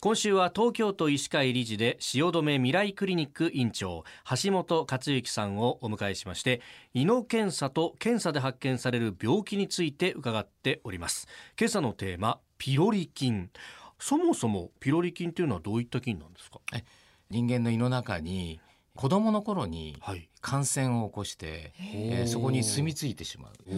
今週は東京都医師会理事で汐留未来クリニック院長橋本克之さんをお迎えしまして胃の検査と検査で発見される病気について伺っております。今朝のテーマピロリ菌。そもそもピロリ菌というのはどういった菌なんですか？人間の胃の中に子供の頃にはい。感染を起こして、えーそこに住み着いてしまう。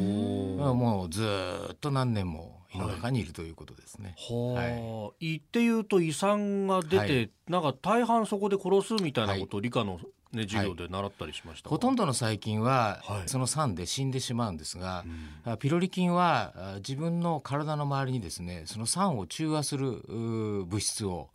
まあもうずーっと何年も胃の中にいるということですね。はあ、胃っていうと胃酸が出て、はい。なんか大半そこで殺すみたいなことを理科の、ね、授業で習ったりしましたがほとんどの細菌ははい。その酸で死んでしまうんですが、うん。あピロリ菌はあ自分の体の周りにですねその酸を中和する物質を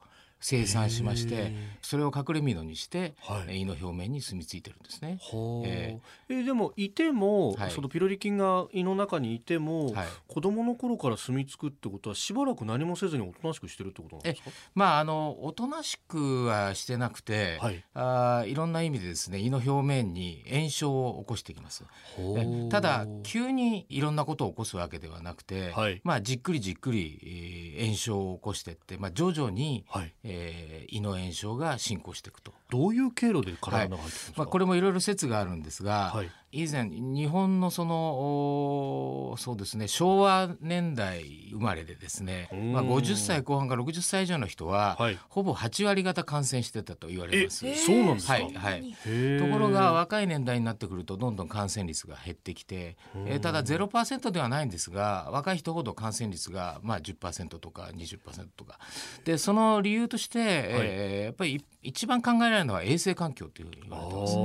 生産しましてへそれを隠れ蓑にして、はい。えー胃の表面に住み着いてるんですね。はあええでもいても、はい。そのピロリ菌が胃の中にいても、はい。子供の頃から住み着くってことはしばらく何もせずにおとなしくしてるってことなんですか？まああのおとなしくはしてなくて、はい。あーいろんな意味でですね胃の表面に炎症を起こしてきます。えただ急にいろんなことを起こすわけではなくて、はい。まあじっくりじっくり、えー炎症を起こしてって、まあ、徐々に、はい、えー胃の炎症が進行していくと。どういう経路で体の中に入ってるんですか、まあ、これもいろいろ説があるんですが、はい。以前日本のそのおそうですね昭和年代生まれでですね、うん。まあ、50歳後半から60歳以上の人は、はい。ほぼ8割方感染してたと言われます。えそうなんですか、はいはい。ところが若い年代になってくるとどんどん感染率が減ってきて、えーただ0%ではないんですが若い人ほど感染率がまあ10%とか20%とか。でその理由として、えーやっぱり一番考えられるのは衛生環境というふうに言われてます。あ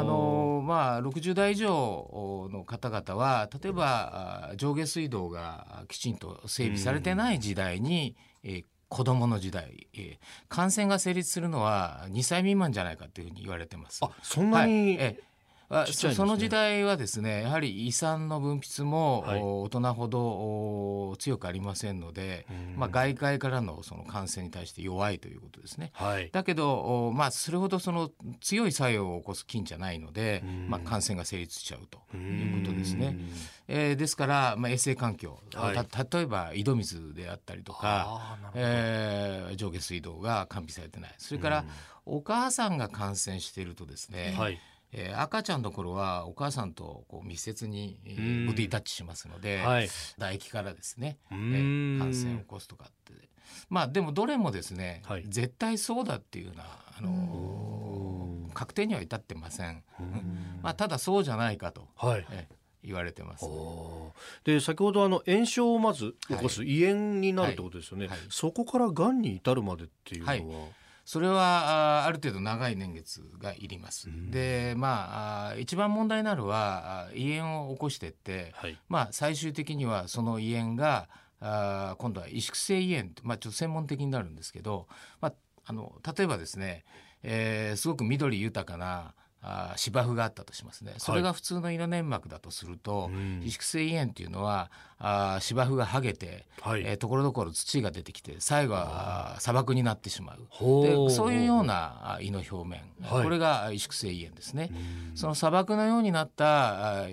あのまあ、60代以上の方々は例えばあ上下水道がきちんと整備されてない時代に、えー子供の時代、えー感染が成立するのは2歳未満じゃないかというふうに言われてます。あそんなに、はいええそその時代はですねやはり胃酸の分泌も、大人ほどお強くありませんので、まあ、外界からのその感染に対して弱いということですね。はい。だけど、おまあ、それほどその強い作用を起こす菌じゃないのでうん、まあ、感染が成立しちゃうとういうことですね。えーですから、まあ、衛生環境、はい。た例えば井戸水であったりとか、えー上下水道が完備されてない。それから、お母さんが感染しているとですね、はいえー赤ちゃんの頃はお母さんとこう密接に、えうん。ーボディタッチしますので、はい。唾液からですね、うえん。ー感染を起こすとかって。まあでもどれもですね、はい。絶対そうだっていうような、あのー確定には至ってません、まあ、ただそうじゃないかと、はい。えー言われてます。おー。で先ほどあの炎症をまず起こす胃炎になるってことですよね、はい。はい。そこからがんに至るまでっていうのは、はいそれはある程度長い年月がいります。うんでまあ一番問題になるは胃炎を起こしてって、はいまあ、最終的にはその胃炎があー今度は萎縮性胃炎、まあ、ちょっと専門的になるんですけど、まあ、あの例えばですね、えーすごく緑豊かなあー芝生があったとしますね。それが普通の胃の粘膜だとすると、うん。萎縮性胃炎っていうのはあー芝生が剥げて、はい。えーところどころ土が出てきて最後は砂漠になってしまう。ほでそういうようなあ胃の表面、はい。これが萎縮性胃炎ですね。うん。その砂漠のようになった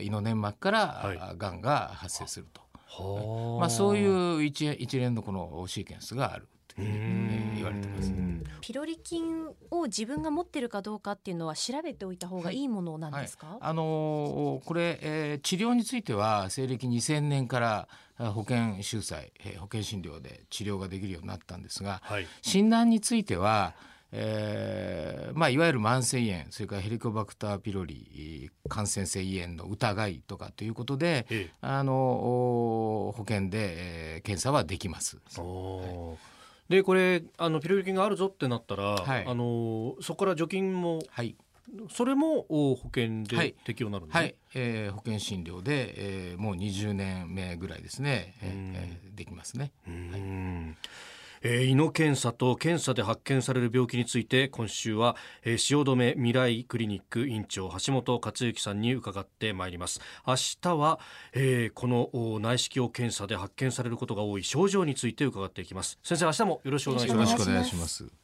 胃の粘膜から、がんが発生すると、はあ。まあ、そういう一一連のこのシーケンスがあるという。ふう言われてます。ピロリ菌を自分が持ってるかどうかっていうのは調べておいた方がいいものなんですか、あのーこれ、えー治療については西暦2000年からあ保険収載、えー保険診療で治療ができるようになったんですが、はい。診断については、えーまあ、いわゆる慢性胃炎それからヘリコバクターピロリ感染性胃炎の疑いとかということでええ。あのお保険で、えー検査はできます。おーでこれあのピロリ菌があるぞってなったら、はい。あのそこから除菌もはい、それもお保険ではい。適用になるんですね、はい。えー保険診療で、えーもう20年目ぐらいですね、えーできますね。うんえー胃の検査と検査で発見される病気について今週は、えー汐留未来クリニック院長橋本克之さんに伺ってまいります。明日は、えーこの内視鏡検査で発見されることが多い症状について伺っていきます。先生明日もよろしくお願いします。よろしくお願いします。